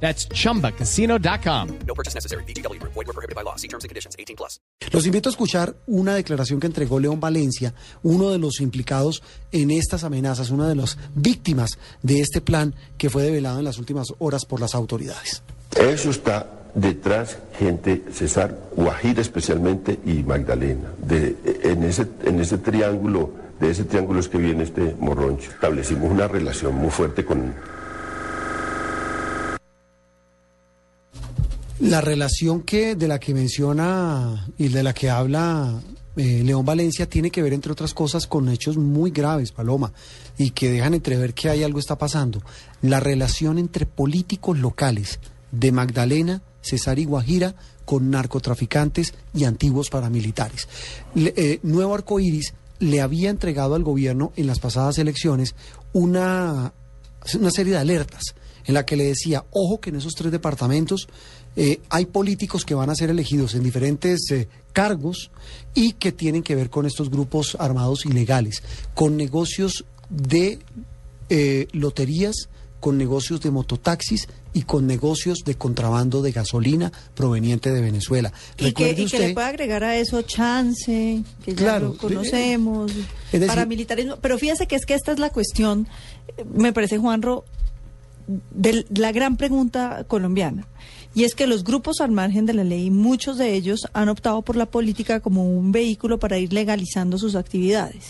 That's chumbacasino.com. No purchase necessary. BGW. Void were prohibited by law. See terms and conditions. 18 plus. Los invito a escuchar una declaración que entregó León Valencia, uno de los implicados en estas amenazas, una de las víctimas de este plan que fue develado en las últimas horas por las autoridades. Eso está detrás gente, César Guajira especialmente y Magdalena. De, en, ese, en ese triángulo, de ese triángulo es que viene este morroncho. Establecimos una relación muy fuerte con, La relación que de la que menciona y de la que habla eh, León Valencia tiene que ver, entre otras cosas, con hechos muy graves, Paloma, y que dejan entrever que hay algo está pasando. La relación entre políticos locales de Magdalena, Cesar y Guajira con narcotraficantes y antiguos paramilitares. Le- eh, Nuevo Arcoíris le había entregado al gobierno en las pasadas elecciones una una serie de alertas en la que le decía, ojo que en esos tres departamentos eh, hay políticos que van a ser elegidos en diferentes eh, cargos y que tienen que ver con estos grupos armados ilegales, con negocios de eh, loterías, con negocios de mototaxis y con negocios de contrabando de gasolina proveniente de Venezuela. Y que, y que usted- le pueda agregar a eso chance, que ya Claro, lo conocemos, decir- paramilitarismo. Pero fíjese que es que esta es la cuestión, eh, me parece, Juanro, de la gran pregunta colombiana. Y es que los grupos al margen de la ley, muchos de ellos han optado por la política como un vehículo para ir legalizando sus actividades.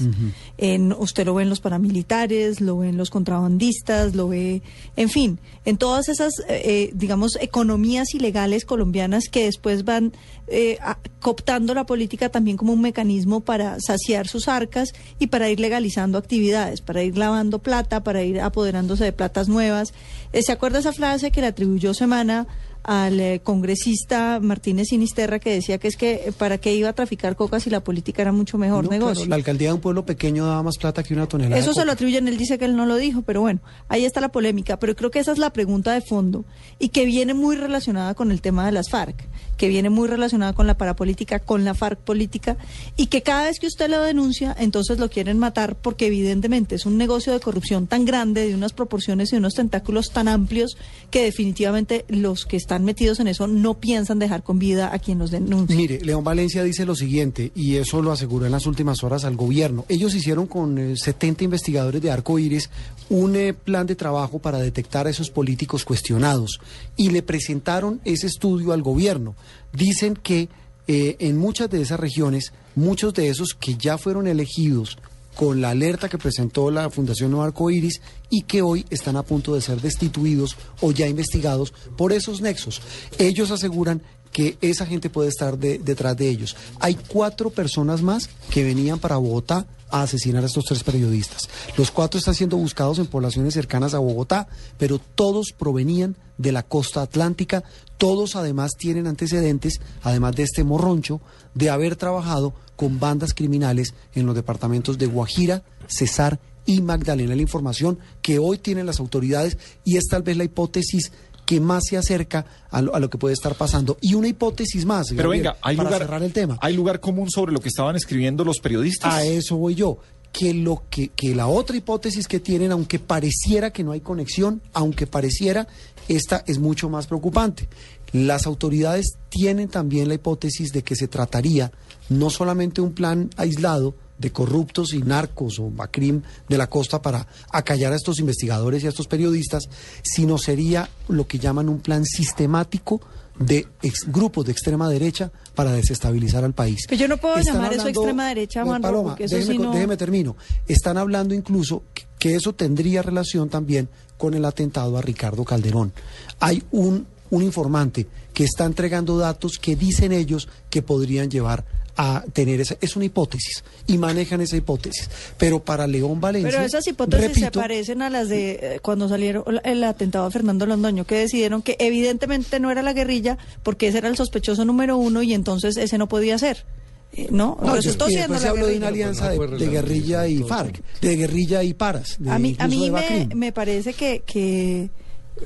en, usted lo ve en los paramilitares, lo ve en los contrabandistas, lo ve, en fin, en todas esas, eh, eh, digamos, economías ilegales colombianas que después van eh, a- cooptando la política también como un mecanismo para saciar sus arcas y para ir legalizando actividades, para ir lavando plata, para ir apoderándose de platas nuevas. Eh, ¿Se acuerda esa frase que le atribuyó Semana al eh, congresista Martínez Sinisterra que decía que es que eh, para qué iba a traficar coca si la política era mucho mejor No, negocio? claro, la alcaldía de un pueblo pequeño daba más plata que una tonelada. de Eso se lo atribuyen, él dice que él no lo dijo, pero bueno, ahí está la polémica. Pero creo que esa es la pregunta de fondo y que viene muy relacionada con el tema de las FARC, que viene muy relacionada con la parapolítica, con la FARC política, y que cada vez que usted lo denuncia, entonces lo quieren matar porque evidentemente es un negocio de corrupción tan grande, de unas proporciones y unos tentáculos tan amplios, que definitivamente los que están metidos en eso no piensan dejar con vida a quien los denuncia. Mire, León Valencia dice lo siguiente, y eso lo aseguró en las últimas horas al gobierno. Ellos hicieron con eh, 70 investigadores de Arco Iris un eh, plan de trabajo para detectar a esos políticos cuestionados y le presentaron ese estudio al gobierno. Dicen que eh, en muchas de esas regiones, muchos de esos que ya fueron elegidos con la alerta que presentó la Fundación Arco Iris y que hoy están a punto de ser destituidos o ya investigados por esos nexos. Ellos aseguran que esa gente puede estar de- detrás de ellos. Hay cuatro personas más que venían para Bogotá a asesinar a estos tres periodistas. Los cuatro están siendo buscados en poblaciones cercanas a Bogotá, pero todos provenían de la costa atlántica, todos además tienen antecedentes, además de este morroncho, de haber trabajado con bandas criminales en los departamentos de Guajira, Cesar y Magdalena. La información que hoy tienen las autoridades y es tal vez la hipótesis que más se acerca a lo, a lo que puede estar pasando. Y una hipótesis más, Pero venga, hay para lugar, cerrar el tema. hay lugar común sobre lo que estaban escribiendo los periodistas. A eso voy yo. Que, lo que, que la otra hipótesis que tienen, aunque pareciera que no hay conexión, aunque pareciera, esta es mucho más preocupante. Las autoridades tienen también la hipótesis de que se trataría no solamente un plan aislado de corruptos y narcos o macrim de la costa para acallar a estos investigadores y a estos periodistas, sino sería lo que llaman un plan sistemático de ex- grupos de extrema derecha para desestabilizar al país. Pero yo no puedo Están llamar eso hablando- extrema derecha, Juanro, Paloma, porque eso déjeme, sí co- no- déjeme termino. Están hablando incluso que, que eso tendría relación también con el atentado a Ricardo Calderón. Hay un, un informante que está entregando datos que dicen ellos que podrían llevar a tener esa, es una hipótesis y manejan esa hipótesis. Pero para León Valencia. Pero esas hipótesis se repito, parecen a las de eh, cuando salieron el atentado a Fernando Londoño, que decidieron que evidentemente no era la guerrilla, porque ese era el sospechoso número uno y entonces ese no podía ser. Eh, no, No, resultó y siendo después se habló de una guerrilla. alianza no de, guerrilla y FARC, de guerrilla y paras. de- A mí, a mí de me, me parece que, que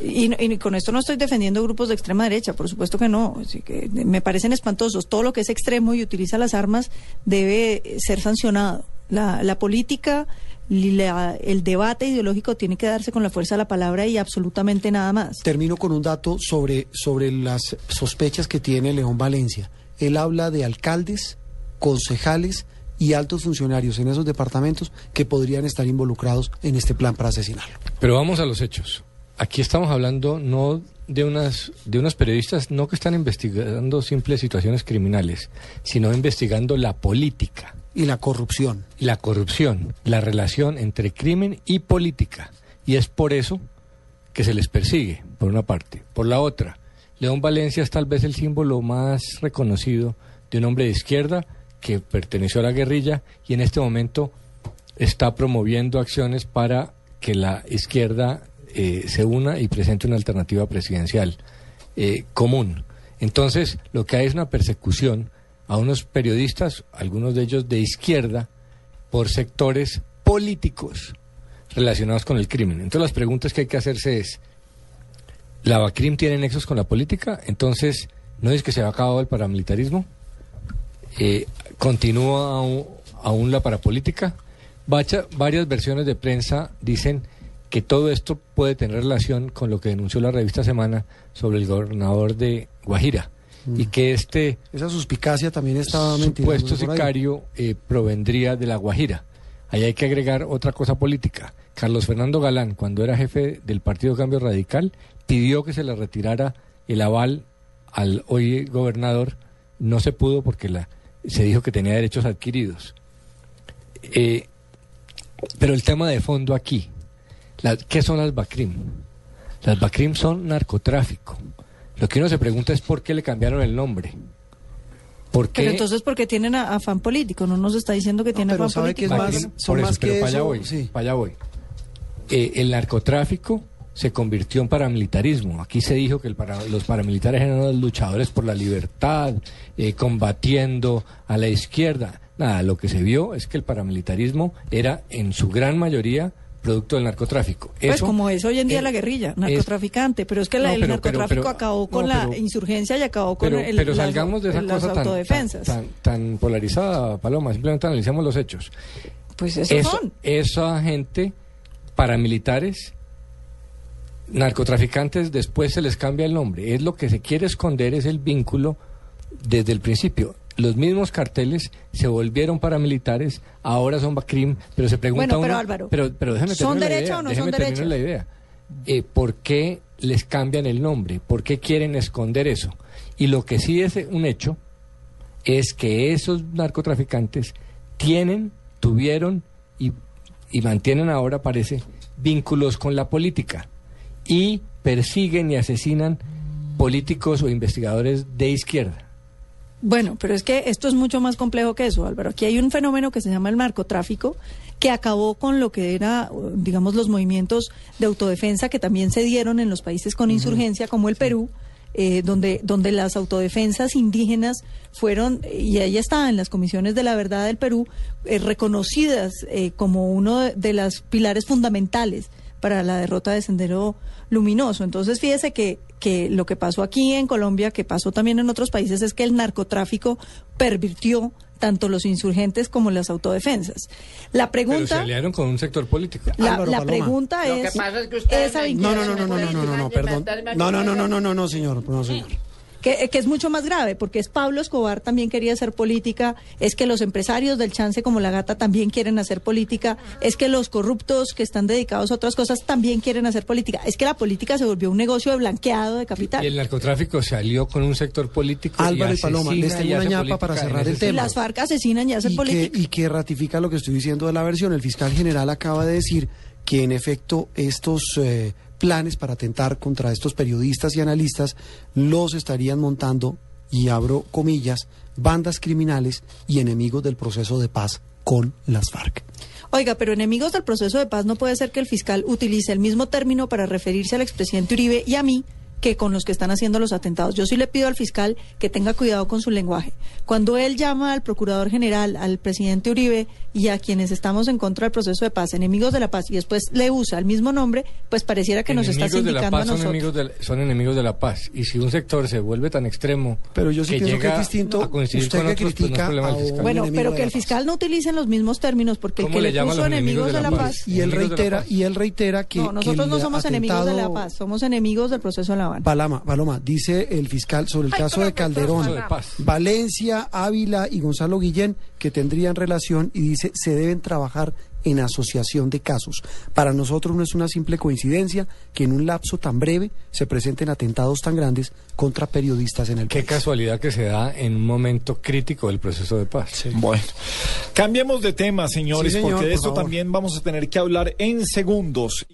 y, no- y con esto no estoy defendiendo grupos de extrema derecha, por supuesto que no, así que me parecen espantosos. Todo lo que es extremo y utiliza las armas debe ser sancionado. La, la política, y la- el debate ideológico tiene que darse con la fuerza de la palabra y absolutamente nada más. Termino con un dato sobre, sobre las sospechas que tiene León Valencia. Él habla de alcaldes, concejales y altos funcionarios en esos departamentos que podrían estar involucrados en este plan para asesinarlo. Pero vamos a los hechos. Aquí estamos hablando no de unas de unos periodistas no que están investigando simples situaciones criminales, sino investigando la política, Y la corrupción. la corrupción, la relación entre crimen y política. Y es por eso que se les persigue, por una parte. Por la otra, León Valencia es tal vez el símbolo más reconocido de un hombre de izquierda que perteneció a la guerrilla y en este momento está promoviendo acciones para que la izquierda eh, se una y presente una alternativa presidencial eh, común. Entonces, lo que hay es una persecución a unos periodistas, algunos de ellos de izquierda, por sectores políticos relacionados con el crimen. Entonces, las preguntas que hay que hacerse es, ¿la BACRIM tiene nexos con la política? Entonces, ¿no es que se ha acabado el paramilitarismo? Eh, ¿Continúa aún, la parapolítica? Bacha- varias versiones de prensa dicen que todo esto puede tener relación con lo que denunció la revista Semana sobre el gobernador de Guajira y que este Esa suspicacia también estaba supuesto sicario eh, provendría de la Guajira. Ahí hay que agregar otra cosa política. Carlos Fernando Galán, cuando era jefe del Partido Cambio Radical, pidió que se le retirara el aval al hoy gobernador. No se pudo porque la, se dijo que tenía derechos adquiridos. Eh, pero el tema de fondo aquí, la- ¿qué son las BACRIM? Las BACRIM son narcotráfico. Lo que uno se pregunta es por qué le cambiaron el nombre. ¿Por qué? Pero entonces, porque tienen a- afán político? No nos está diciendo que tienen pero afán sabe que político. es más- son por más pero que eso, voy, sí. para allá voy. Eh, el narcotráfico se convirtió en paramilitarismo. Aquí se dijo que el para- los paramilitares eran los luchadores por la libertad, eh, combatiendo a la izquierda. Nada, lo que se vio es que el paramilitarismo era en su gran mayoría producto del narcotráfico. Pues Eso- como es hoy en día eh, la guerrilla, es- narcotraficante, pero es que la- No, el pero- narcotráfico pero- acabó con no, la insurgencia y acabó con el, pero salgamos de esa las cosa tan, tan, autodefensas. tan, tan polarizada, Paloma. Simplemente analicemos los hechos. pues eso, Eso- son. esa gente, paramilitares, narcotraficantes, después se les cambia el nombre. Es lo que se quiere esconder, es el vínculo desde el principio. Los mismos carteles se volvieron paramilitares, ahora son BACRIM, pero se pregunta Bueno, pero uno- Álvaro, pero, pero déjame ¿son derecha idea, o no déjeme son derecha? la idea. Eh, ¿Por qué les cambian el nombre? ¿Por qué quieren esconder eso? Y lo que sí es un hecho es que esos narcotraficantes tienen, tuvieron y, y mantienen ahora, parece, vínculos con la política y persiguen y asesinan políticos o investigadores de izquierda. Bueno, pero es que esto es mucho más complejo que eso, Álvaro. Aquí hay un fenómeno que se llama el narcotráfico, que acabó con lo que era, digamos, los movimientos de autodefensa que también se dieron en los países con insurgencia, como el Perú, eh, donde, donde las autodefensas indígenas fueron, y ahí está, en las comisiones de la verdad del Perú, eh, reconocidas eh, como uno de, de los pilares fundamentales para la derrota de Sendero Luminoso. Entonces, fíjese que, que lo que pasó aquí en Colombia, que pasó también en otros países, es que el narcotráfico pervirtió tanto los insurgentes como las autodefensas. La Pero se pregunta, aliaron con un sector político. la, Álvaro la Paloma. pregunta Lo que es, pasa es que ustedes No, no, no, no, no, no, no, no, perdón. No, no, no, no, no, no, no, señor, no, señor. Que, que es mucho más grave, porque es Pablo Escobar también quería hacer política, es que los empresarios del chance como la gata también quieren hacer política, es que los corruptos que están dedicados a otras cosas también quieren hacer política, es que la política se volvió un negocio de blanqueado de capital. Y el narcotráfico se alió con un sector político. Álvaro y y Paloma, les tengo una ñapa para cerrar el tema. Las FARC asesinan y hacen y que, política. y que ratifica lo que estoy diciendo de la versión. El fiscal general acaba de decir que en efecto estos eh, planes para atentar contra estos periodistas y analistas los estarían montando y abro comillas, bandas criminales y enemigos del proceso de paz con las FARC. Oiga, pero enemigos del proceso de paz no puede ser que el fiscal utilice el mismo término para referirse al expresidente Uribe y a mí que con los que están haciendo los atentados. Yo sí le pido al fiscal que tenga cuidado con su lenguaje. Cuando él llama al procurador general, al presidente Uribe y a quienes estamos en contra del proceso de paz, enemigos de la paz, y después le usa el mismo nombre, pues pareciera que nos está Enemigos de la sindicando a paz son nosotros. enemigos, de la, son enemigos de la paz. Y si un sector se vuelve tan extremo Pero yo sí que pienso que llega es distinto a coincidir usted con que otros, pues no es critica problema a Bueno, pero que el fiscal no utilice los mismos términos, porque el ¿Cómo que le le llama a puso los enemigos de la paz. Y él reitera, y él reitera que. No, nosotros no somos enemigos de la paz, somos enemigos del proceso de La Habana. Paloma, Paloma, dice el fiscal sobre el caso de Calderón, Proceso de paz. Valencia, Ávila y Gonzalo Guillén, que tendrían relación y dice se deben trabajar en asociación de casos. Para nosotros no es una simple coincidencia que en un lapso tan breve se presenten atentados tan grandes contra periodistas en el Qué país. casualidad que se da en un momento crítico del proceso de paz. Bueno, cambiemos de tema, señores, Sí, señor, porque de por esto favor. también vamos a tener que hablar en segundos.